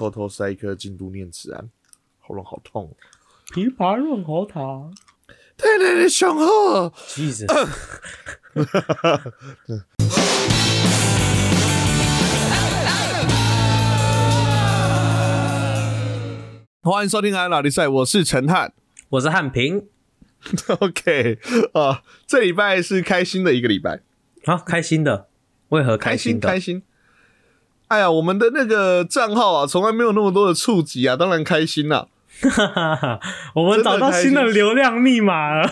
偷偷塞一颗京都念慈庵，喉咙好痛。枇杷润喉糖，太太的雄厚。Jesus，欢迎收听《安老比赛》，我是陈汉。我是汉平，OK 啊，这礼拜是开心的一个礼拜，好开心的，为何开开心的？开心。哎呀，我们的那个账号啊，从来没有那么多的触及啊，当然开心啦、哈哈哈，我们找到新的流量密码了。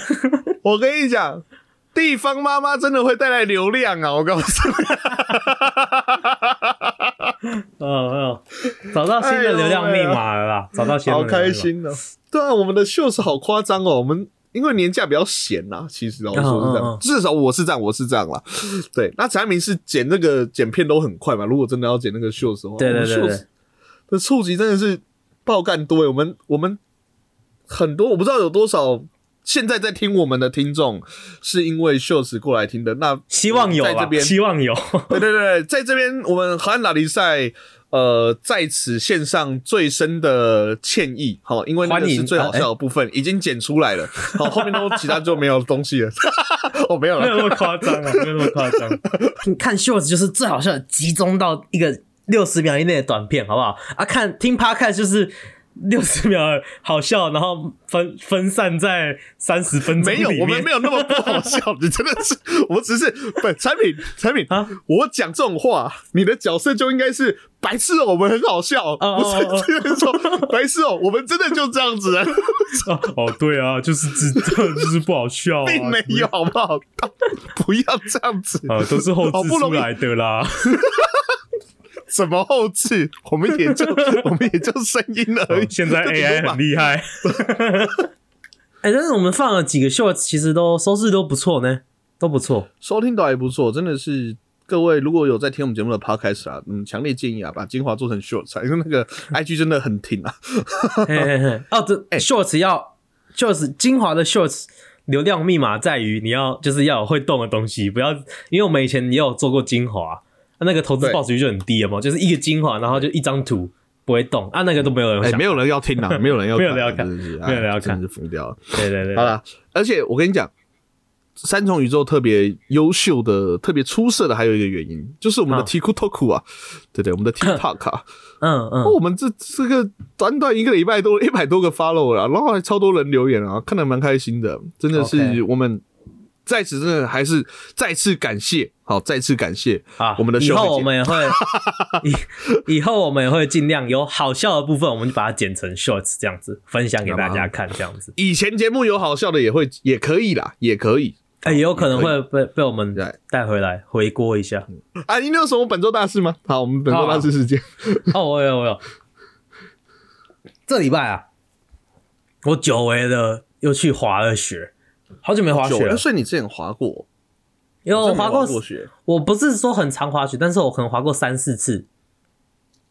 我跟你讲，地方妈妈真的会带来流量啊！我告诉你，哦哦，找到新的流量密码了啦！找到新的好流量密码开。心哦。对啊，我们的秀是好夸张哦。我们因为年假比较闲呐、其实老实说是这样，嗯嗯嗯至少我是这样，我是这样啦。对，那产品是剪那个剪片都很快嘛。如果真的要剪那个秀的话，对对对对我们 Shorts 的触及真的是爆干多欸。我们我们很多，我不知道有多少。现在在听我们的听众是因为秀子过来听的，那希望有吧，在这边 希望有。对对对，在这边我们荷兰拉力赛，呃，在此献上最深的歉意，好，因为那个是最好笑的部分，已经剪出来了，好，后面都其他就没有东西了，哦，没有了，没有那么夸张啊，没有那么夸张。你看 shorts 就是最好笑的，集中到一个六十秒以内的短片，好不好？啊，看听 podcast 就是六十秒好笑，然后分分散在三十分钟没有，我们没有那么不好笑，你真的是，我们只是不产品产品 啊我讲这种话，你的角色就应该是白痴哦，我们很好笑，哦不是这样说白痴哦，我们真的就这样子。啊，哦，对啊，就是知道，就是不好笑、啊，并没有，好不好？不要这样子，啊，都是后好不容易置出来的啦。怎么后置？我们也就 我们也就声音而已。现在 AI 把很厉害。哎、但是我们放了几个 shorts，其实都收视都不错呢，都不错。收听都还不错，真的是各位如果有在听我们节目的 podcast 啊，嗯，强烈建议啊，把精华做成 Shorts 因为那个 IG 真的很挺啊。嘿嘿嘿，哦，这 shorts 要 shorts 精华的 shorts 流量密码在于你要就是要有会动的东西，不要因为我们以前也有做过精华，啊那个投资对。报酬率就很低了嘛，就是一个精华，然后就一张图不会动，啊那个都没有人哎、想，没有人要听啊，没有人要，没有人要看没有人要看。哎真是疯掉了。对对对，好了，而且我跟你讲，三重宇宙特别优秀的、特别出色的还有一个原因，就是我们的啊 TikTok 啊，对对，我们的 TikTok 啊，嗯嗯。哦，我们这这个短短一个礼拜都一百多个 follow 了，然后还超多人留言啊，看得蛮开心的，真的是我们在此真的还是再次感谢，好，再次感谢啊，我们的以后我们也会 以以后我们也会尽量有好笑的部分，我们就把它剪成 shorts 这样子分享给大家看，这样子，以前节目有好笑的也会也可以啦，也可以。哎、也有可能会被被我们对。带回来回锅一下。啊。你有什么本周大事吗？好，我们本周大事时间，哦，我有我有，这礼拜啊，我久违的又去滑了雪，好久没滑雪了。所以。你之前滑过，因为我真的没滑过，雪我不是说很常滑雪，但是我可能滑过三四次。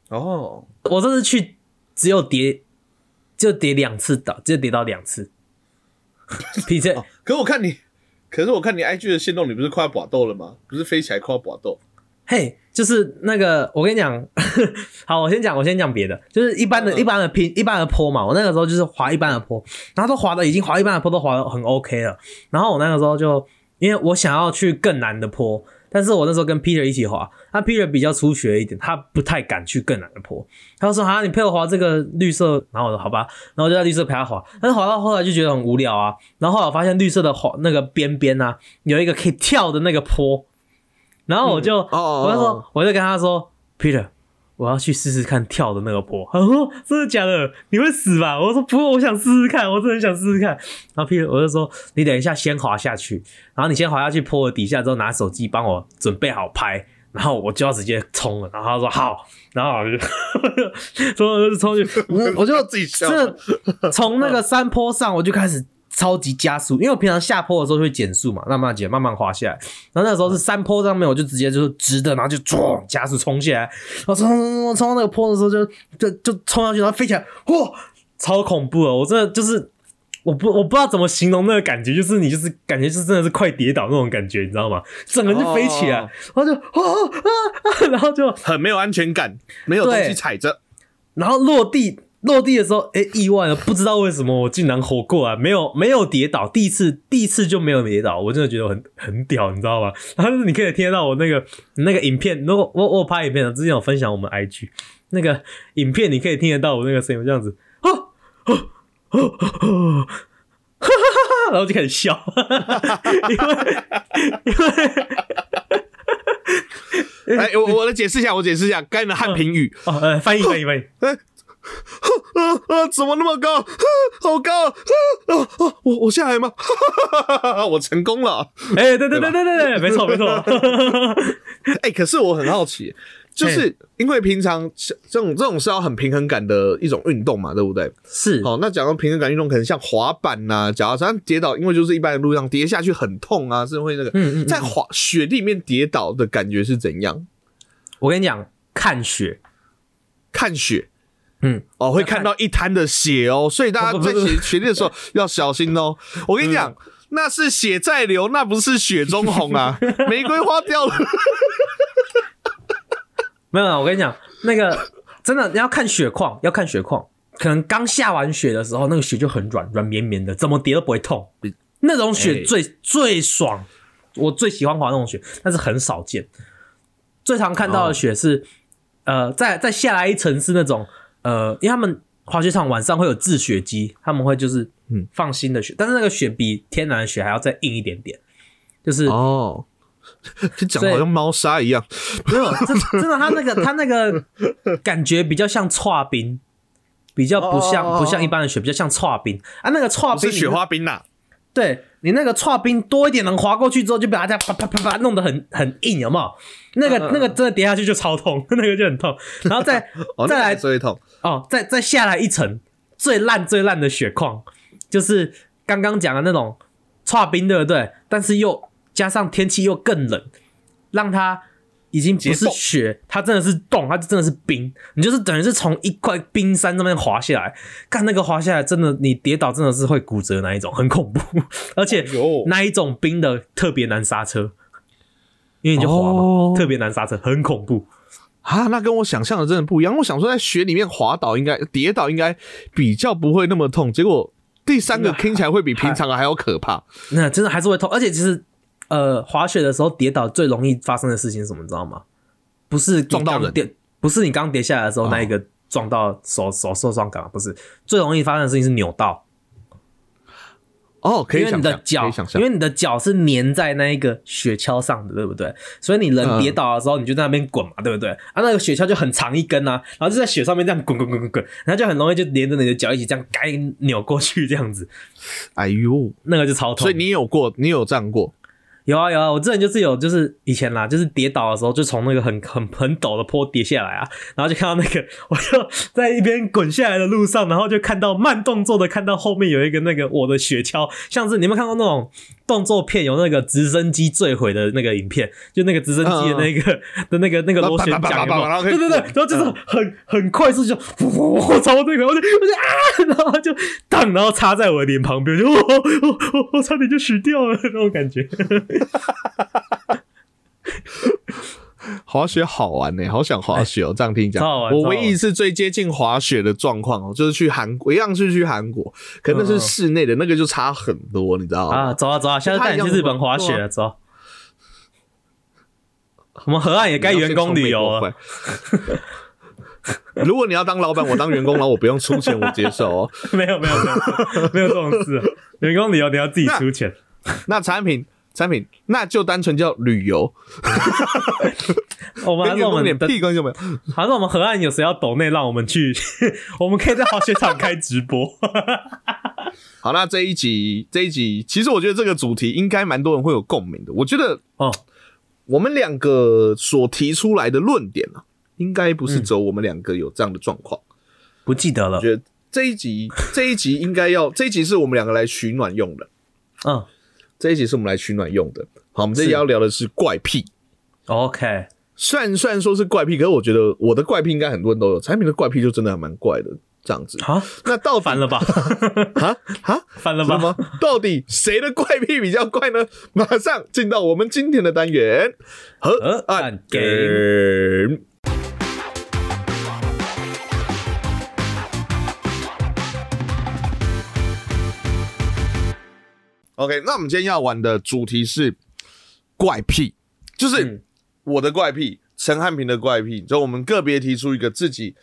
哦。我这次去只有跌，就跌两次倒，只有跌到两次。P J 可是我看你，可是我看你 IG 的线动，你不是快要拔豆了吗？不是飞起来快要拔豆？嘿，就是那个，我跟你讲，好，我先讲，我先讲别的，就是一般的、嗯一般的拼一般的坡嘛，我那个时候就是滑一般的坡，然后都滑的已经滑一般的坡都滑的很 OK 了，然后我那个时候就因为我想要去更难的坡，但是我那时候跟 Peter 一起滑，那 Peter 比较初学一点，他不太敢去更难的坡，他就说好，你陪我滑这个绿色，然后我说好吧，然后我就在绿色陪他滑，但是滑到后来就觉得很无聊啊，然后后来我发现绿色的滑那个边边啊，有一个可以跳的那个坡。然后我就，嗯哦我就说，我就跟他说，Peter，我要去试试看跳的那个坡。他说真的假的？你会死吧？我说不过我想试试看，我真的很想试试看。然后 Peter 我就说，你等一下先滑下去，然后你先滑下去坡的底下之后，拿手机帮我准备好拍。然后我就要直接冲了，然后他说好，然后我就 冲冲去，我我就自己笑从那个山坡上我就开始超级加速，因为我平常下坡的时候会减速嘛，慢慢减，慢慢滑下来。然后那时候是山坡上面，我就直接就是直的，然后就冲加速冲下来，然后冲冲冲冲冲到那个坡的时候就就就冲上去，然后飞起来，哇，超恐怖的！我真的就是我不我不知道怎么形容那个感觉，就是你就是感觉就是真的是快跌倒那种感觉，你知道吗？整个人就飞起来，哦然后就啊啊啊，然后就很没有安全感，没有东西踩着。然后落地落地的时候，哎、意外了，不知道为什么我竟然活过来，没有没有跌倒，第一次第一次就没有跌倒，我真的觉得很很屌，你知道吗？然后你可以听得到我那个那个影片，如果我我拍影片了，之前有分享我们 IG 那个影片，你可以听得到我那个声音，我这样子，哦哦哦哦。然后就开始笑，因为因为 哎，我我来解释一下，我解释一下刚才的汉平语。哦，呃，翻译翻译翻译，呃 呃，怎么那么高？啊 好高！啊啊啊！我我下来吗？我成功了。哎、对对对对对对，没错没错，哎、可是我很好奇，就是因为平常这种这种是要很平衡感的一种运动嘛，对不对？是好，那讲到平衡感运动，可能像滑板呐、假如像跌倒，因为就是一般的路上跌下去很痛啊，是会那个。嗯嗯嗯在滑雪地里面跌倒的感觉是怎样？我跟你讲，看雪，看雪。嗯，哦，会看。到一滩的血哦，所以大家在不不不。雪雪地的时候要小心哦。我跟你讲，那是血在流，那不是雪中红啊，玫瑰花掉了。没有，我跟你讲，那个真的你要看雪况，要看雪况，可能刚下完雪的时候，那个雪就很软，软绵绵的，怎么跌都不会痛，那种雪哎。最、最爽，我最喜欢滑那种雪，但是很少见。最常看到的雪是，呃，再再下来一层是那种，呃，因为他们滑雪场晚上会有制雪机，他们会就是嗯放新的雪，但是那个雪比天然的雪还要再硬一点点，就是哦，就讲得好像猫砂一样。没有，真真的，他那个他那个感觉比较像搓冰，比较不像哦哦哦哦不像一般的雪，比较像搓冰啊。那个搓冰是雪，花冰呐、对你那个刨冰多一点，能滑过去之后，就把它啪啪啪啪弄得很很硬，有没有？那个嗯嗯嗯那个真的跌下去就超痛，那个就很痛。然后再 再来最痛。哦，再再下来一层最烂最烂的雪况，就是刚刚讲的那种刨冰，对不对？但是又加上天气又更冷，让它已经不是雪，它真的是冻，它真的是冰。你就是等于是从一块冰山上面滑下来，看那个滑下来，真的你跌倒真的是会骨折那一种，很恐怖。而且那一种冰的特别难刹车，因为你就滑嘛，哦特别难刹车，很恐怖。啊，那跟我想象的真的不一样。我想说，在雪里面滑倒应该跌倒应该比较不会那么痛，结果第三个听起来会比平常的还要可怕。那真的还是会痛，而且其实呃，滑雪的时候跌倒最容易发生的事情是什么？你知道吗？不是撞到跌，不是你刚跌下来的时候哦那一个撞到手手受伤感，不是最容易发生的事情是扭到，哦，可以因为想象，可你的脚因。为你的脚是粘在那一个雪橇上的，对不对？所以你人嗯跌倒的时候，你就在那边滚嘛，对不对？啊，那个雪橇就很长一根啊，然后就在雪上面这样滚滚滚滚滚，然后就很容易就连着你的脚一起这样该扭过去，这样子，哎呦，那个就超痛。所以你有过，你有这样过？有啊有啊，我之前就是有，就是以前啦，就是跌倒的时候，就从那个很 很很陡的坡跌下来啊，然后就看到那个，我就在一边滚下来的路上，然后就看到慢动作的看到后面有一个那个我的雪橇，像是你们看过那种动作片，有那个直升机坠毁的那个影片，就那个直升机的那个、的那个那个螺旋桨对对对，然后就是很很快速就，我操那个，我就我就啊，然后就当，然后插在我的脸旁边，就我我我我差点就死掉了那种感觉。滑雪好玩呢、好想滑雪哦、这样听讲，我唯一一次最接近滑雪的状况哦，就是去韩国，一样是去韩国，可那是室内的，那个就差很多，你知道吗？啊，走啊走啊，下次带你去日本滑雪了，走。我们河岸也该员工旅游了。如果你要当老板，我当员工，然后我不用出钱，我接受哦。没有没有没有没有这种事，员工旅游你要自己出钱。那产品产品那就单纯叫旅游，我们还是我们的，屁关系都没有。还是我们河岸有谁要抖内让我们去？我们可以在滑雪场开直播。好，那这一集这一集，其实我觉得这个主题应该蛮多人会有共鸣的。我觉得哦，我们两个所提出来的论点啊，应该不嗯是只有我们两个有这样的状况。不记得了我。觉得这一集这一集应该要这一集是我们两个来取暖用的，嗯这一集是我们来取暖用的。好，我们这一集要聊的是怪癖。，OK，虽然虽然说是怪癖，可是我觉得我的怪癖应该很多人都有，产品的怪癖就真的还蛮怪的这样子。好，那到底烦了吧？啊啊？烦 了吧？到底谁的怪癖比较怪呢？马上进到我们今天的单元河河岸岸 game。OK，那我们今天要玩的主题是怪癖，就是嗯我的怪癖，陈汉平的怪癖，就我们个别提出一个自己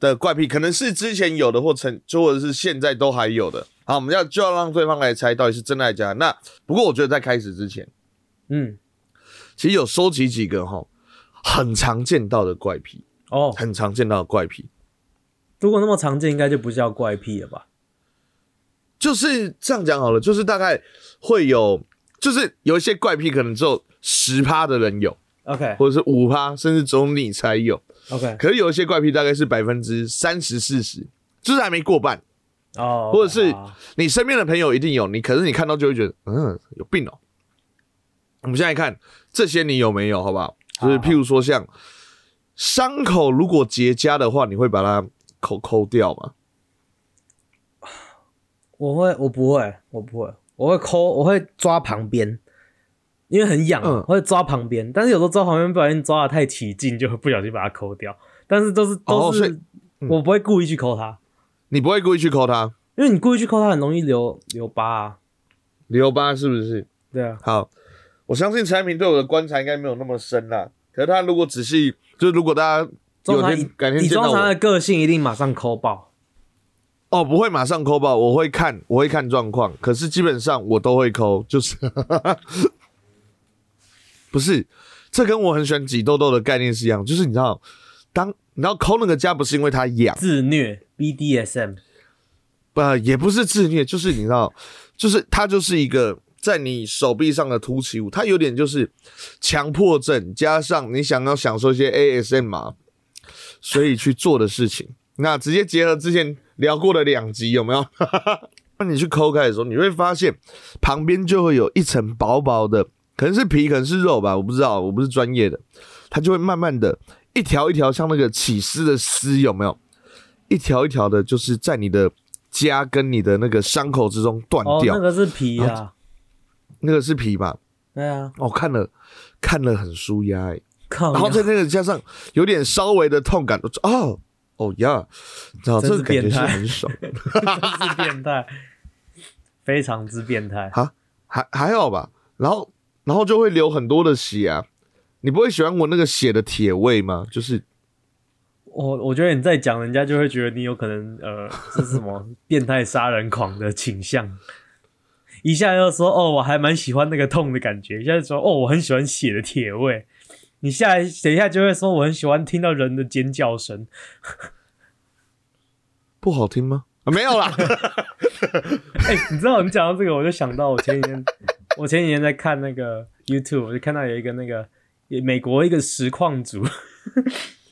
的怪癖，可能是之前有的，或曾，就或者是现在都还有的。好，我们要就要让对方来猜到底是真的还是假的。那不过我觉得在开始之前，嗯，其实有收集几个哈很常见到的怪癖，哦，很常见到的怪癖，如果那么常见，应该就不叫怪癖了吧？就是这样讲好了，就是大概会有，就是有一些怪癖可能只有十趴的人有。OK 或者是五趴，甚至只有你才有。OK，可是有一些怪癖大概是百分之三十、四十，就是还没过半。哦，或者是你身边的朋友一定有，你可是你看到就会觉得，嗯，有病哦、我们现在看这些你有没有，好不好？就是譬如说像伤口如果结痂的话，你会把它抠抠掉吗？我会，我不会，我不会，我会抠，我会抓旁边，因为很痒，嗯我会抓旁边。但是有时候抓旁边不小心抓的太起劲，就会不小心把它抠掉。但是都是都是，我不会故意去抠它，你不会故意去抠它，因为你故意去抠它，很容易留留疤啊。留疤是不是？对啊，好，我相信产品对我的观察应该没有那么深啦。可是他如果仔细，就是如果大家有天改天以见到我的，个性，一定马上抠爆。哦，不会马上抠吧，我会看，我会看状况。可是基本上我都会抠，就是 不是这跟我很喜欢挤痘痘的概念是一样，就是你知道，当你知道抠那个痂不是因为它痒，自虐 BDSM，呃，也不是自虐，就是你知道，就是它就是一个在你手臂上的凸起物，它有点就是强迫症，加上你想要享受一些 ASM 嘛，所以去做的事情。那直接结合之前聊过了两集，有没有？那你去抠开的时候，你会发现旁边就会有一层薄薄的，可能是皮，可能是肉吧，我不知道，我不是专业的，它就会慢慢的一条一条像那个起丝的丝，有没有？一条一条的，就是在你的痂跟你的那个伤口之中断哦，掉，那个是皮啊，那个是皮吧？对啊，哦，看了看了很舒压哎，靠然后在，那个加上有点稍微的痛感，哦哦呀，这感觉是变态很爽 真是变态，非常之变态。哈，还还好吧。然后然后就会流很多的血啊，你不会喜欢闻那个血的铁味吗？就是我我觉得你在讲，人家就会觉得你有可能呃这是什么 变态杀人狂的倾向。一下又说哦，我还蛮喜欢那个痛的感觉；一下就说哦，我很喜欢血的铁味。你下来等一下就会说我很喜欢听到人的尖叫声。不好听吗？啊，没有啦，哎、你知道你讲到这个，我就想到我前几天，我前几天在看那个 YouTube，我就看到有一个那个美国一个实况组，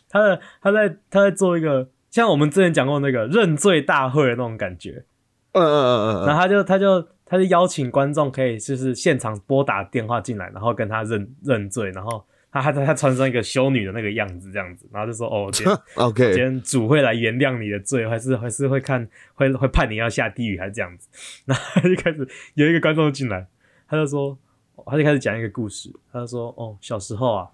他的他在他在做一个像我们之前讲过那个认罪大会的那种感觉，嗯嗯嗯嗯嗯，然后他就他就他就邀请观众可以就是现场拨打电话进来，然后跟他认认罪，然后他他他穿上一个修女的那个样子这样子，然后就说哦，今天 OK，天主会来原谅你的罪，还是还是会看会会判你要下地狱，还是这样子？然后他就开始有一个观众进来，他就说，他就开始讲一个故事，他就说，哦，小时候啊，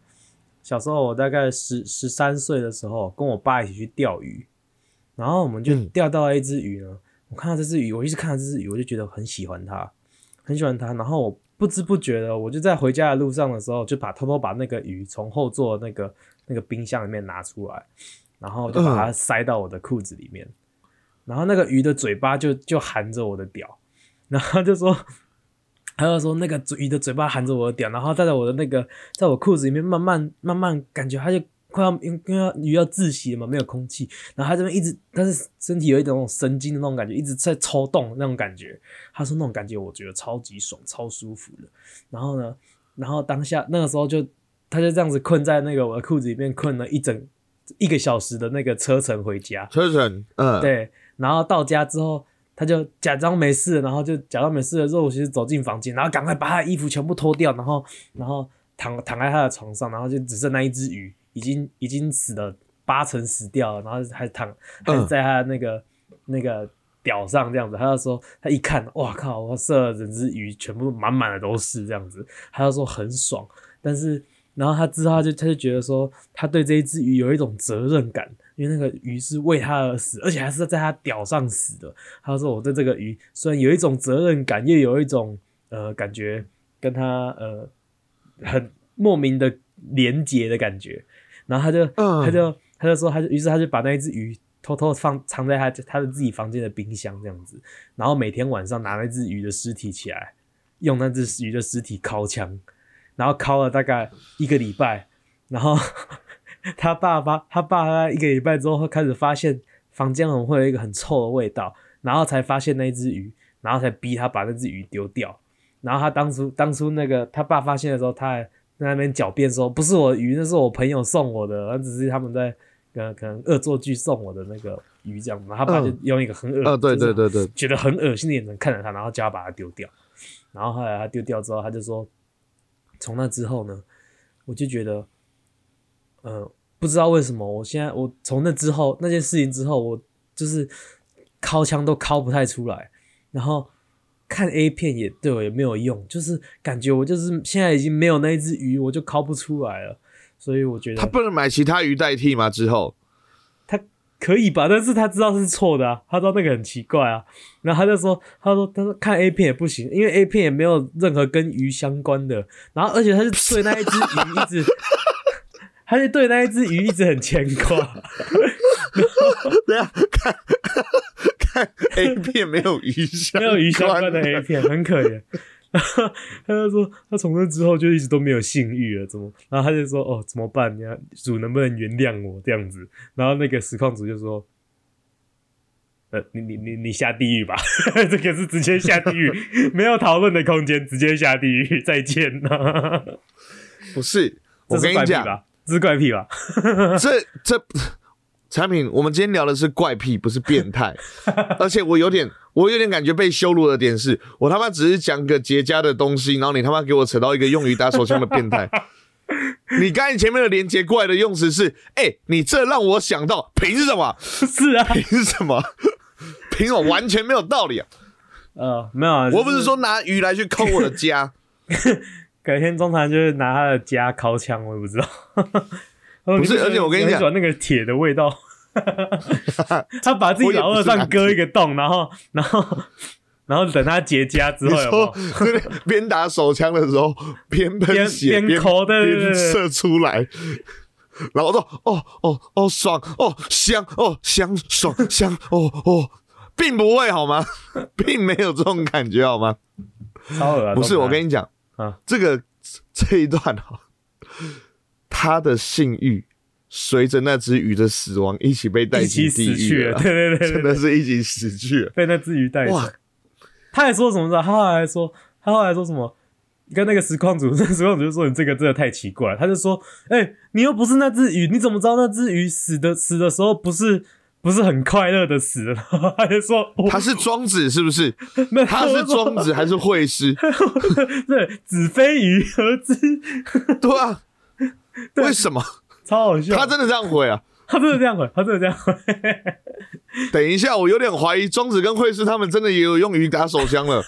小时候我大概十十三岁的时候，跟我爸一起去钓鱼，然后我们就嗯钓到了一只鱼呢。我看到这只鱼，我一直看到这只鱼，我就觉得很喜欢它，很喜欢它。然后我不知不觉的，我就在回家的路上的时候，就把偷偷把那个鱼从后座那个那个冰箱里面拿出来，然后就把它塞到我的裤子里面。然后那个鱼的嘴巴就就含着我的屌，然后就说，他就说那个鱼的嘴巴含着我的屌，然后在我的那个在我裤子里面慢慢慢慢感觉它就快要因因为鱼要窒息了嘛，没有空气，然后他这边一直，但是身体有一种神经的那种感觉，一直在抽动那种感觉。他说那种感觉我觉得超级爽，超舒服的。然后呢，然后当下那个时候就他就这样子困在那个我的裤子里面困了一整一个小时的那个车程回家。车程，嗯，，对，然后到家之后，他就假装没事，然后就假装没事的时候，我其实走进房间，然后赶快把他的衣服全部脱掉，然后然后躺躺在他的床上，然后就只剩那一只鱼，已经已经死了八成死掉了，然后还躺还嗯在他那个、那个屌上这样子，他就说他一看，哇靠，我射了整只鱼全部满满的都是这样子，他就说很爽，但是。然后他之后他就他就觉得说，他对这一只鱼有一种责任感，因为那个鱼是为他而死，而且还是在他屌上死的。他说我对这个鱼虽然有一种责任感，又有一种呃感觉跟他呃很莫名的连结的感觉，然后他就、嗯他就他就说他就于是他就把那一只鱼偷偷放藏在他他的自己房间的冰箱这样子，然后每天晚上拿那只鱼的尸体起来，用那只鱼的尸体敲枪，然后敲了大概一个礼拜，然后 他爸爸他爸他一个礼拜之后开始发现房间很会有一个很臭的味道，然后才发现那只鱼，然后才逼他把那只鱼丢掉。然后他当初当初那个他爸发现的时候，他还在那边狡辩说不是我的鱼，那是我朋友送我的，那只是他们在呃可能恶作剧送我的那个鱼这样。然后他爸就嗯用一个很恶，呃，对就是对对对，觉得很恶心的眼神看着他，然后叫他把它丢掉。然后后来他丢掉之后，他就说，从那之后呢，我就觉得，呃，不知道为什么，我现在我从那之后那件事情之后，我就是敲枪都敲不太出来，然后看 A 片也对我也没有用，就是感觉我就是现在已经没有那一只鱼，我就敲不出来了。所以我觉得他不能买其他鱼代替吗？之后他可以吧，但是他知道是错的啊，他知道那个很奇怪啊，然后他就说，他说他说看 A 片也不行，因为 A 片也没有任何跟鱼相关的，然后而且他就对那一只鱼一直，他就对那一只鱼一直很牵挂，对啊，看看 A 片没有鱼相没有鱼相关的关 A 片，很可怜。然后他就说，他从那之后就一直都没有性欲了，怎么？然后他就说，哦，怎么办？你要主能不能原谅我这样子？然后那个实况主就说，呃，你你你你下地狱吧，这个是直接下地狱，没有讨论的空间，直接下地狱，再见呐。不是，我跟你讲？这是怪癖吧？这这产品，我们今天聊的是怪癖，不是变态。而且我有点，我有点感觉被羞辱的点是，我他妈只是讲个结痂的东西，然后你他妈给我扯到一个用于打手枪的变态。你刚才前面的连接过来的用词是，哎、你这让我想到，凭什么？是啊，凭什么？凭什么？完全没有道理啊！呃，没有啊，我不是说拿鱼来去抠我的家，改天中堂就是拿他的家敲枪，我也不知道。不不是而且我跟你讲喜欢那个铁的味道。他把自己老二上割一个洞，然后，然后，然后等他结痂之后 边打手枪的时候边喷血边边抠对对对边射出来，然后说哦哦哦爽哦香哦香爽香哦哦，并不会好吗？并没有这种感觉好吗？超恶啊！不是，我跟你你讲啊，这个这一段哈，他的性欲随着那只鱼的死亡一起被带进地狱死去了，对对对对真的是一起死去了。被那只鱼带走哇。他还说什么呢？他后来还说，他后来说什么？跟那个实况组，那实况组就说你这个真的太奇怪了。他就说，哎、你又不是那只鱼，你怎么知道那只鱼死的死的时候不是不是很快乐的死了？他就说，他是庄子是不是？他是庄子还是会师？对，子非鱼何知？对啊，为什么 超好笑。他真的这样回啊？他真的这样回，他真的这样回。等一下，我有点怀疑庄子跟惠师他们真的也有用鱼打手枪了。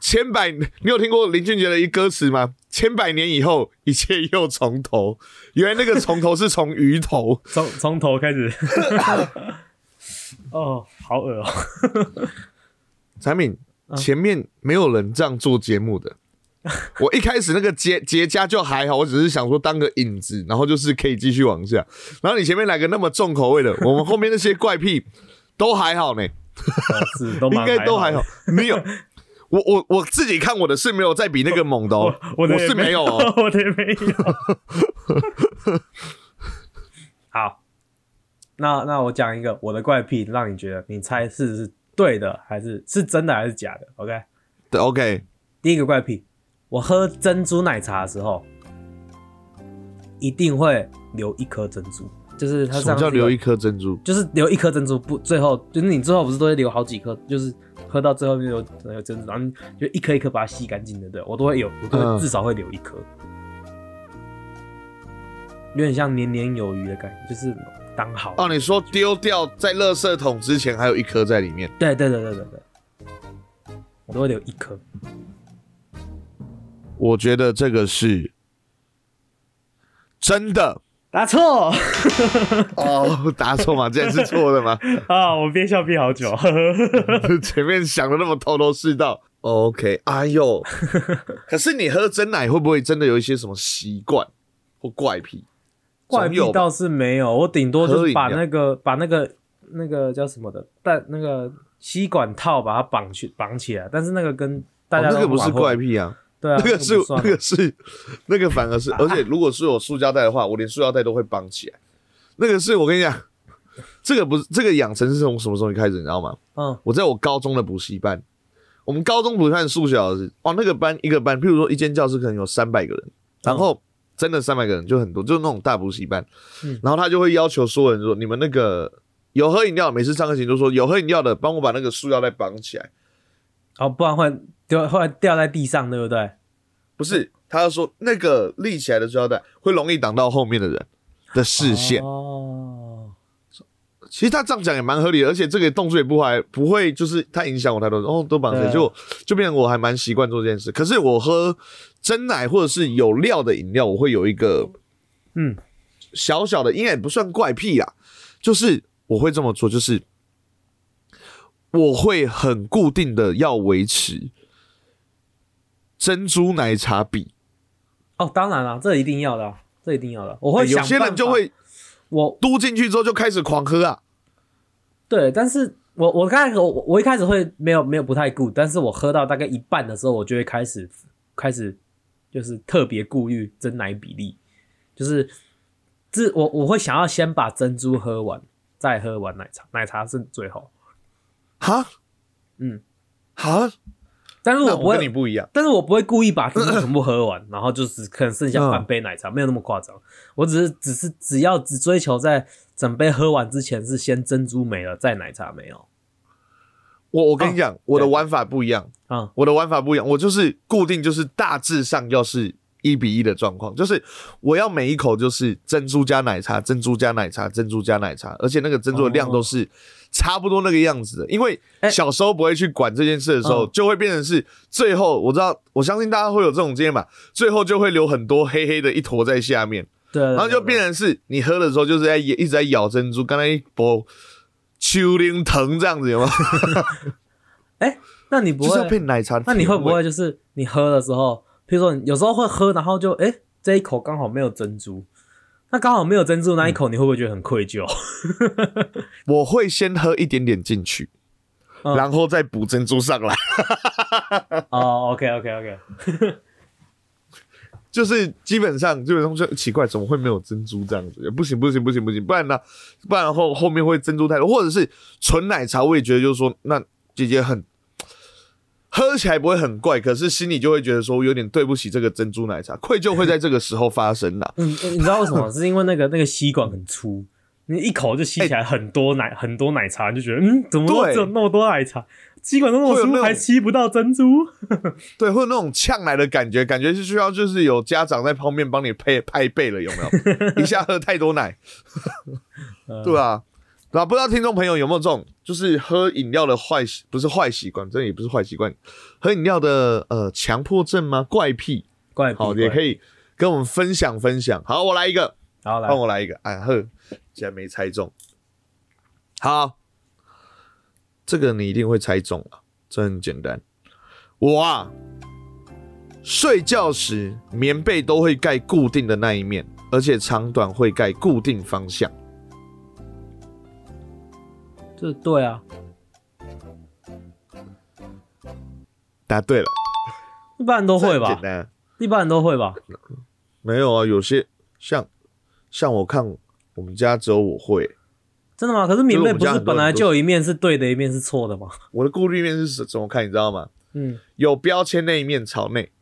千百，你有听过林俊杰的一歌词吗？千百年以后，一切又从头。原来那个从头是从鱼头。从从头开始。哦，好恶哦、产品前面没有人这样做节目的。我一开始那个结结痂就还好，我只是想说当个引子，然后就是可以继续往下。然后你前面来个那么重口味的，我们后面那些怪癖都还好呢。应该都还好，没有。我我我自己看我的是没有再比那个猛的哦，我的也是没有哦。我的也没有。好，那那我讲一个我的怪癖，让你觉得你猜是是对的还是是真的还是假的？OK，对，OK，第一个怪癖，我喝珍珠奶茶的时候一定会留一颗珍珠，就是它什么叫留一颗珍珠？就是留一颗珍珠，不最后就是你最后不是都会留好几颗，就是喝到最后面有有珍珠，然后就一颗一颗把它吸干净的，对我都会有，我都会嗯至少会留一颗，有点像年年有余的感觉，就是当好。哦，你说丢掉在垃圾桶之前还有一颗在里面，对对对对对对，我都会留一颗。我觉得这个是真的。答错 哦，答错嘛，竟然是错的吗？啊！我憋笑憋好久。前面想的那么头头是道。OK，哎呦，可是你喝真奶会不会真的有一些什么习惯或怪癖？怪癖倒是没有，我顶多就是把那个把那个那个叫什么的，但那个吸管套把它绑去绑起来，但是那个跟大家、哦那个不是怪，癖啊，对啊，那个是那个是那个反而是，而且如果是有塑胶袋的话，我连塑胶袋都会绑起来。那个是我跟你讲，这个不是这个养成是从什么时候开始，你知道吗？嗯我在我高中的补习班，我们高中补习班数学老师，哦，那个班一个班，譬如说一间教室可能有三百个人，然后真的三百个人就很多，就是那种大补习班，嗯然后他就会要求所有人说，你们那个有喝饮料，每次上课前就说有喝饮料的，帮我把那个塑料袋绑起来，哦，不然会丢，后来掉在地上，对不对？不是，他就说那个立起来的塑料袋会容易挡到后面的人的视线。哦，其实他这样讲也蛮合理的，而且这个动作也不还不会就是他影响我太多，哦，都绑起来，就就变成我还蛮习惯做这件事。可是我喝真奶或者是有料的饮料，我会有一个嗯，小小的，应该也不算怪癖啦，就是我会这么做，就是我会很固定的要维持珍珠奶茶比，哦，当然了，这一定要的啊，这一定要的。我会欸有些人就会我嘟进去之后就开始狂喝啊，对，但是我我刚开始我我一开始会没有没有不太顾，但是我喝到大概一半的时候，我就会开始开始就是特别顾虑真奶比例，就是这我我会想要先把珍珠喝完，再喝完奶茶，奶茶是最后。哈，嗯，哈，但是那我不会，你不一样。但是我不会故意把珍珠全部喝完，然后就是可能剩下半杯奶茶，没有那么夸张。我只是只是只要只追求在整杯喝完之前是先珍珠没了，再奶茶没有。我我跟你讲，我的玩法不一样，啊、我的玩法不一样，我就是固定就是大致上要是一比一的状况，就是我要每一口就是珍珠加奶茶，珍珠加奶茶，珍珠加奶茶，而且那个珍珠的量都是差不多那个样子的。因为哎小时候不会去管这件事的时候，嗯就会变成是最后我知道，我相信大家会有这种经验吧，最后就会留很多黑黑的一坨在下面，对对，然后就变成是你喝的时候就是在一直在咬珍珠，刚才一波秋铃藤这样子有吗？哎、那你不会就是要？配奶茶。那你会不会就是你喝的时候，譬如说你有时候会喝，然后就哎、这一口刚好没有珍珠，那刚好没有珍珠那一口，你会不会觉得很愧疚？我会先喝一点点进去，嗯然后再补珍珠上来，哦，OK OK OK，就是基本上基本上就奇怪，怎么会没有珍珠这样子？不行不行不行不行，不然呢？不然后后面会珍珠太多，或者是纯奶茶，我也觉得就是说，那姐姐很喝起来不会很怪，可是心里就会觉得说有点对不起这个珍珠奶茶，愧疚会在这个时候发生啦。嗯，你知道为什么？是因为那个那个吸管很粗，你一口就吸起来很多奶、很多奶茶，你就觉得嗯，怎么对只有那么多奶茶？吸管都那么粗，还吸不到珍珠？对，会有那种呛奶的感觉，感觉是需要就是有家长在旁边帮你配拍背了，有没有？一下喝太多奶，对啊。然后不知道听众朋友有没有这种，就是喝饮料的坏习，不是坏习惯，这也不是坏习惯，喝饮料的呃强迫症吗？怪癖，怪癖好，也可以。以跟我们分享分享。好，我来一个，好来换，我来一个。哎呵，竟然没猜中。好，这个你一定会猜中啊，这很简单。我啊，睡觉时棉被都会盖固定的那一面，而且长短会盖固定方向。这对啊，答对了，一般人都会吧简？单。一般人都会吧？没有啊，有些像像我看我们家只有我会。真的吗？可是棉被不是本来就有一面是对的，一面是错的吗？我的顾虑面是怎么看，你知道吗？嗯，有标签那一面朝内，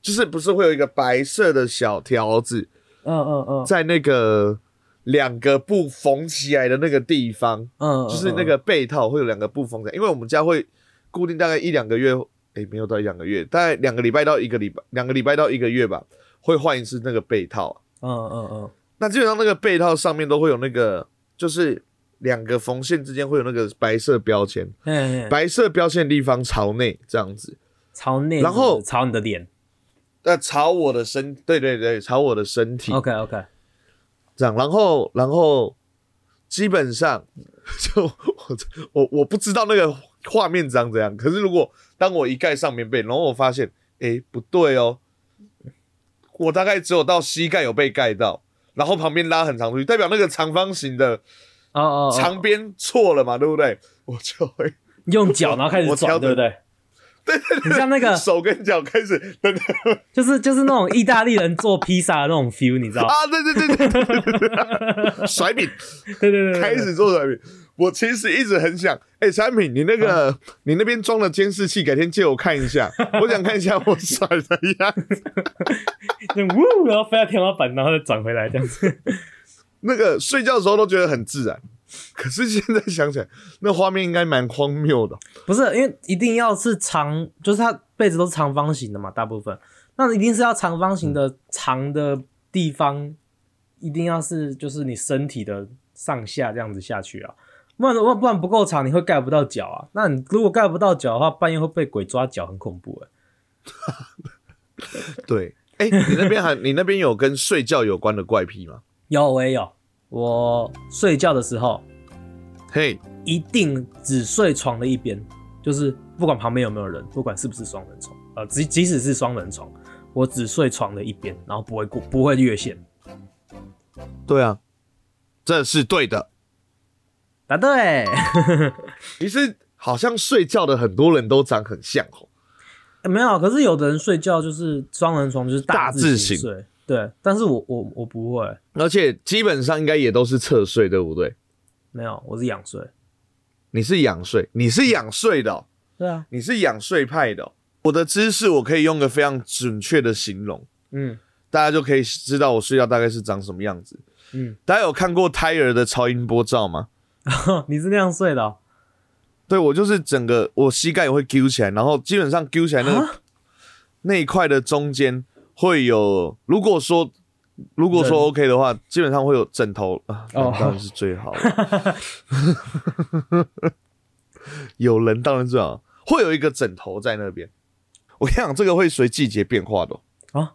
就是不是会有一个白色的小条子嗯嗯嗯在那个两个布缝起来的那个地方，嗯，就是那个被套会有两个布缝起来，因为我们家会固定大概一两个月，诶、没有到一两个月，大概两个礼拜到一个礼拜，两个礼拜到一个月吧，会换一次那个被套。嗯嗯嗯那基本上那个被套上面都会有那个，就是两个缝线之间会有那个白色标签，嗯，白色标签的地方朝内这样子。朝内，然后朝你的脸。那朝我的身，对对对，朝我的身体。OK OK，这样，然后然后基本上 就我我我不知道那个画面长怎样，可是如果当我一盖上棉被，然后我发现，哎，不对哦，我大概只有到膝盖有被盖到，然后旁边拉很长出去，代表那个长方形的哦哦，哦长边错了嘛，对不对？我就会用脚然后开始转，我调整对不对？对对你像那个手跟脚开始就是就是那种意大利人做披萨的那种 feel，你知道吗？啊，对对对对对对对，甩饼。对对对对，开始做甩饼。我其实一直很想，哎、产品，你那个、你那边装了监视器，改天借我看一下，我想看一下我甩的样子。就呜，然后飞到天花板，然后再转回来这样子。那个睡觉的时候都觉得很自然，可是现在想起来，那画面应该蛮荒谬的。不是，因为一定要是长，就是它被子都是长方形的嘛，大部分，那一定是要长方形的长的地方，一定要是就是你身体的上下这样子下去啊，不然的话不然不够长，你会盖不到脚啊。那你如果盖不到脚的话，半夜会被鬼抓脚，很恐怖哎、对，哎、你那边还你那边有跟睡觉有关的怪癖吗？有我也有，我睡觉的时候嘿，一定只睡床的一边，就是不管旁边有没有人，不管是不是双人床，呃，即即使是双人床，我只睡床的一边，然后不会过，不会越线。对啊，这是对的。答对，其实好像睡觉的很多人都长很像哦。欸没有，可是有的人睡觉就是双人床，就是大字型睡，对，但是我我我不会，而且基本上应该也都是侧睡，对不对？没有，我是仰睡，你是仰睡，你是仰睡的哦、对啊，你是仰睡派的哦、我的姿势我可以用个非常准确的形容，嗯。大家就可以知道我睡觉大概是长什么样子。嗯，大家有看过胎儿的超音波照吗？你是那样睡的哦、对我就是整个我膝盖也会揪起来，然后基本上揪起来那个啊？那一块的中间会有，如果说如果说 OK 的话，基本上会有枕头啊，当然是最好的。有人当然最好，会有一个枕头在那边。我跟你讲，这个会随季节变化的哦啊。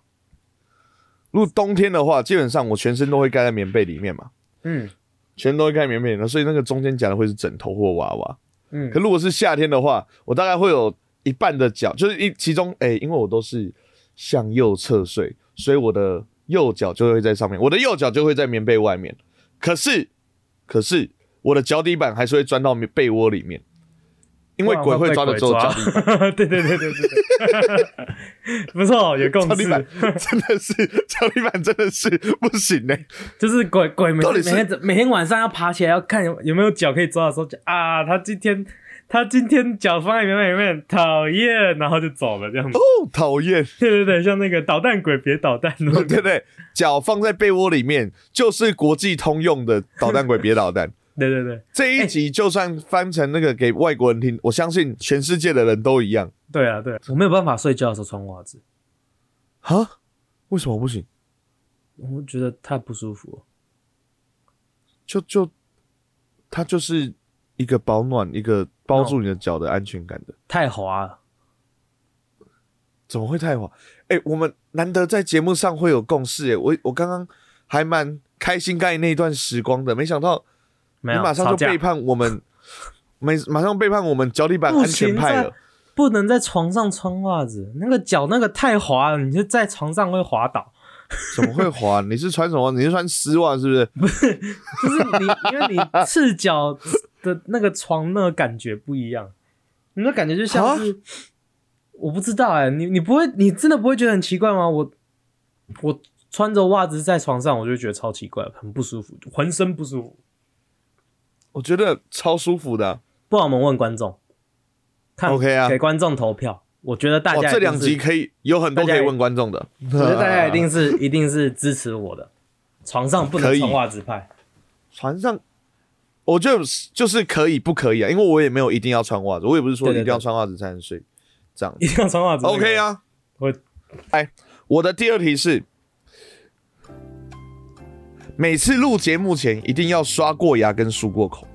如果冬天的话，基本上我全身都会盖在棉被里面嘛，嗯全身都会盖棉被里面，所以那个中间夹的会是枕头或娃娃。嗯可如果是夏天的话，我大概会有一半的脚，就是一其中，哎、因为我都是向右侧睡，所以我的右脚就会在上面，我的右脚就会在棉被外面。可是，可是我的脚底板还是会钻到被窝里面，因为鬼会抓的只有脚底对对对对对对，不错，有共脚底板识，真的是脚底板真的是不行呢、就是鬼鬼每每天每天晚上要爬起来要看有有没有脚可以抓的时候，啊，他今天他今天脚放在里面，讨厌，然后就走了这样子。哦，讨厌。对对对，像那个捣蛋鬼别捣蛋，对 对对，脚放在被窝里面就是国际通用的捣蛋鬼别捣蛋。对对对这一集就算翻成那个给外国人听，我相信全世界的人都一样对啊对，我没有办法睡觉的时候穿袜子，啊？为什么不行？我觉得太不舒服。就就他就是一个保暖，一个包住你的脚的安全感的，太滑了，怎么会太滑？哎、我们难得在节目上会有共识，哎，我我刚刚还蛮开心刚才那一段时光的，没想到你 马上就背叛我们，没马上背叛我们脚底板安全派了。不能在床上穿袜子，那个脚那个太滑了，你就在床上会滑倒。怎么会滑？你是穿什么？你是穿丝袜是不是？就是你，因为你赤脚的那个床那个感觉不一样，你那感觉就像是，我不知道哎、你你不会，你真的不会觉得很奇怪吗？我我穿着袜子在床上，我就觉得超奇怪，很不舒服，浑身不舒服。我觉得超舒服的啊、不然我们问观众，看 OK 啊给观众投票。我觉得大，家这两集可以有很多可以问观众的。我觉得大家一定是一定是支持我的，床上不能穿袜子派。床上，我觉得就是可以不可以啊？因为我也没有一定要穿袜子，我也不是说一定要穿袜子才能睡，这样一定要穿袜子。OK，啊。我哎，我的第二题是，每次录节目前一定要刷过牙跟漱过口。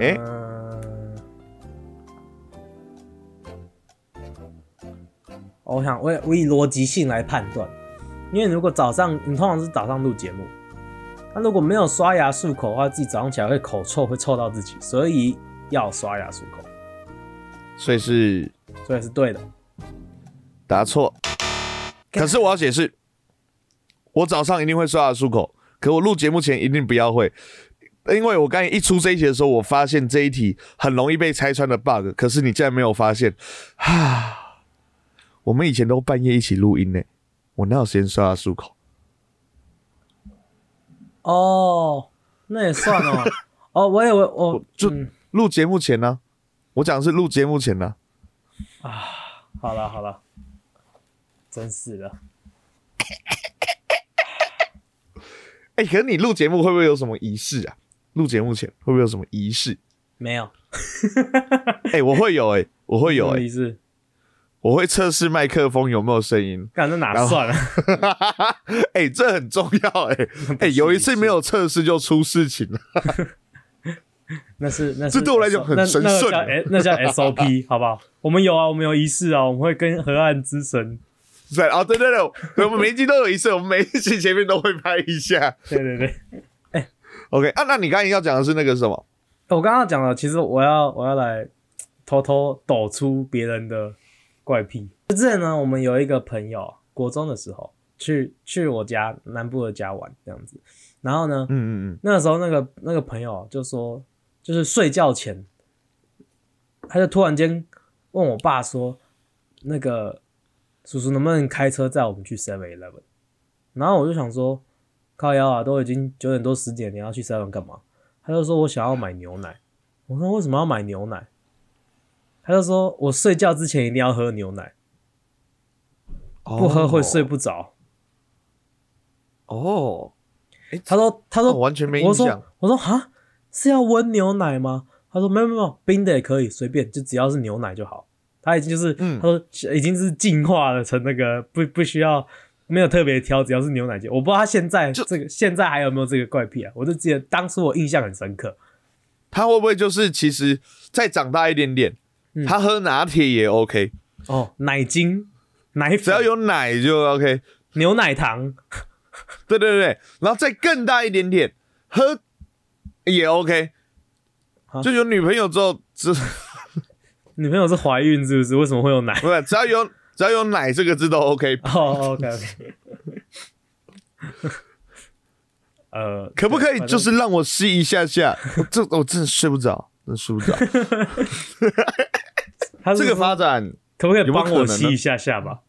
哎嗯我想我我以逻辑性来判断，因为如果早上你通常是早上录节目，那如果没有刷牙漱口的话，自己早上起来会口臭，会臭到自己，所以要刷牙漱口，所以是所以是对的。答错。可是我要解释，我早上一定会刷牙漱口，可我录节目前一定不要会，因为我刚才一出这一题的时候，我发现这一题很容易被拆穿的 bug，可是你竟然没有发现，啊，我们以前都半夜一起录音呢，我哪有时间刷牙漱口？哦，那也算哦。哦，我以为我就嗯录节目前呢、我讲的是录节目前呢、啊好了好了，真是的。哎、可是你录节目会不会有什么仪式啊？录节目前会不会有什么仪式？没有，哎、我会有哎、我会有哎、意思。我会测试麦克风有没有声音。干这哪算啊？哎、这很重要哎、哎、有一次没有测试就出事情了。那是那是这对我来讲很那神圣那个叫 S 那叫 SOP 好不好？我们有啊，我们有仪式啊，我们会跟河岸之神，对啊，对对对，我们每一集都有仪式，我们每一集前面都会拍一下。对对对。OK 啊，那你刚才要讲的是那个什么？我刚刚讲了，其实我要我要来偷偷抖出别人的怪癖。之前呢，我们有一个朋友，国中的时候去去我家南部的家玩这样子，然后呢，嗯嗯嗯，那个时候那个那个朋友就说，就是睡觉前，他就突然间问我爸说，那个叔叔能不能开车载我们去 Seven Eleven？然后我就想说，靠腰啊，都已经九点多十点，你要去 Seven 干嘛？他就说我想要买牛奶。我说为什么要买牛奶？他就说我睡觉之前一定要喝牛奶，不喝会睡不着。哦。他说他说哦完全没印我说象我说哈是要温牛奶吗？他说没有没有，冰的也可以，随便，就只要是牛奶就好。他已经就是、嗯他说已经是进化了成那个不不需要没有特别挑，只要是牛奶就。我不知道他现在就这个现在还有没有这个怪癖啊？我就记得当初我印象很深刻。他会不会就是其实再长大一点点，嗯他喝拿铁也 OK，哦，奶精、奶粉、只要有奶就 OK。牛奶糖，对对对，然后再更大一点点，喝也 OK 啊。就有女朋友之后，只 女朋友是怀孕是不是？为什么会有奶？不是只要有只要有奶这个字都 OK，哦，OK OK。呃，可不可以就是让我试一下下？我这我真的睡不着，真的睡不着。他这个发展可不可以帮我吸一下下吧？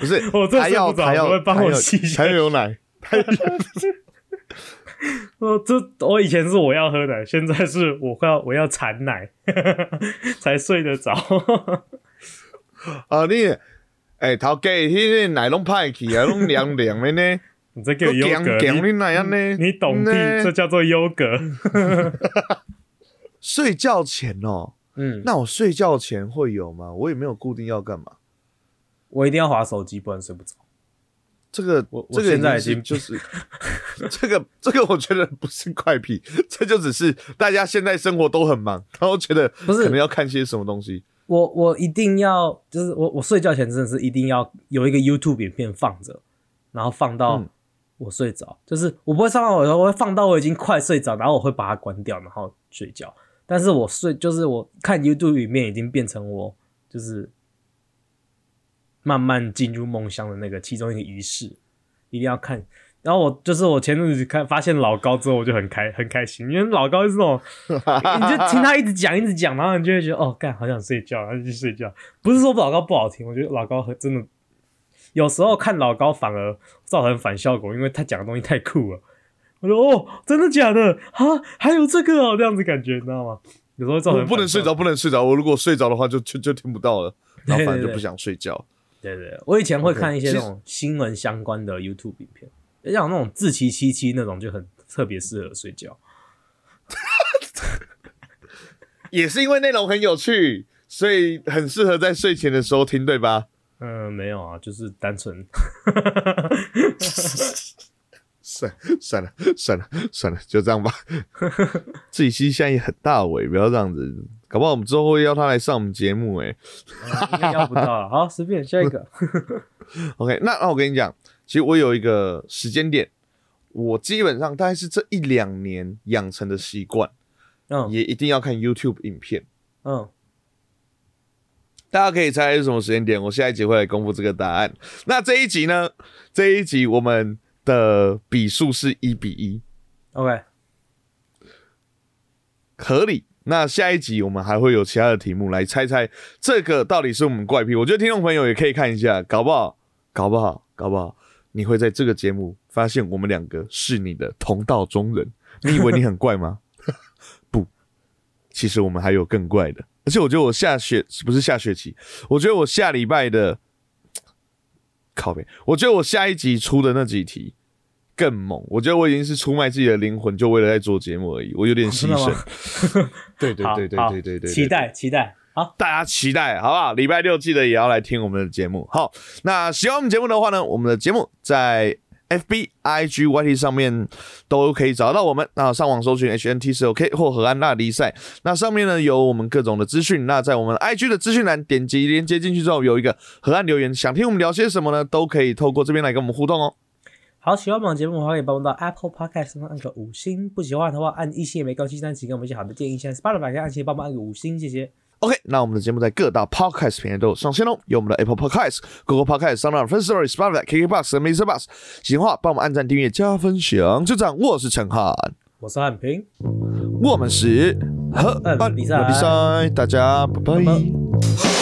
不是 我这还要睡不着还要可不可以帮我吸一下还要有奶，我，这我以前是我要喝奶，现在是我要我要产奶 才睡得着。啊你。哎，头家迄个奶拢派去啊，拢凉凉的呢，你这个优格，强你你哪样呢？你懂屁？呢这叫做优格。睡觉前哦，嗯，那我睡觉前会有吗？我也没有固定要干嘛。我一定要划手机，不然睡不着。这个我我这个现在已经就是这 个这个，我觉得不是怪癖，这就只是大家现在生活都很忙，然后觉得不是可能要看些什么东西。我我一定要，就是我我睡觉前真的是一定要有一个 YouTube 影片放着，然后放到嗯我睡着。就是我不会上到我，我会放到我已经快睡着，然后我会把它关掉，然后睡觉。但是我睡就是我看 YouTube 里面已经变成我就是慢慢进入梦乡的那个其中一个仪式，一定要看。然后我就是我前阵子看发现老高之后，我就很开很开心，因为老高是那种 你就听他一直讲一直讲，然后你就会觉得哦，干好想睡觉，然后就去睡觉。不是说老高不好听，我觉得老高很真的，有时候看老高反而造成反效果，因为他讲的东西太酷了。我说哦，真的假的啊？还有这个哦，这样子感觉，你知道吗？有时候我不能睡着，不能睡着。我如果睡着的话就，就就听不到了，然后就不想睡觉。对对，对我以前会看一些那种新闻相关的 YouTube 影片，像那种自欺欺欺那种就很特别适合睡觉。也是因为内容很有趣，所以很适合在睡前的时候听，对吧？嗯，没有啊，就是单纯 算算了算了算了，就这样吧。自己其实现在也很大尾，不要这样子，搞不好我们之后会邀他来上我们节目、欸。应该要不到了。好，随便下一个。OK，那那我跟你讲，其实我有一个时间点，我基本上大概是这一两年养成的习惯，嗯也一定要看 YouTube 影片。嗯，大家可以猜是什么时间点，我下一集会来公布这个答案。那这一集呢？这一集我们的比数是一比一，OK，合理。那下一集我们还会有其他的题目来猜猜这个到底是我们怪癖。我觉得听众朋友也可以看一下，搞不好，搞不好，搞不好，你会在这个节目发现我们两个是你的同道中人。你以为你很怪吗？不，其实我们还有更怪的。而且我觉得我下学不是下学期，我觉得我下礼拜的靠边，我觉得我下一集出的那几题更猛。我觉得我已经是出卖自己的灵魂，就为了在做节目而已，我有点牺牲。对对好对对好对对对，期待期待。好，大家期待，好不好？礼拜六记得也要来听我们的节目。好，那喜欢我们节目的话呢，我们的节目在 FB、IG、YT 上面都可以找到我们。那上网搜寻 HNT 是 OK 或河岸大迪赛，那上面呢有我们各种的资讯。那在我们 IG 的资讯栏点击连接进去之后，有一个河岸留言，想听我们聊些什么呢？都可以透过这边来跟我们互动哦。好，喜欢我们的节目的话，可以帮我们到 Apple Podcast 上按个五星；不喜欢的话，按一星也没关系，但请给我们一些好的建议。现在 Spotify 可以按星帮忙按个五星，谢谢。OK，那我们的节目在各大 Podcast 平台都有上线喽，有我们的 Apple Podcast、Google Podcast、s o u n d First Story、Spotify、KKBox 和 Mr. Bus。喜欢的话，帮我们按赞、订阅、加分享。就这样，我是陈汉，我是汉平，我们是和嗯比赛比赛，大家。拜拜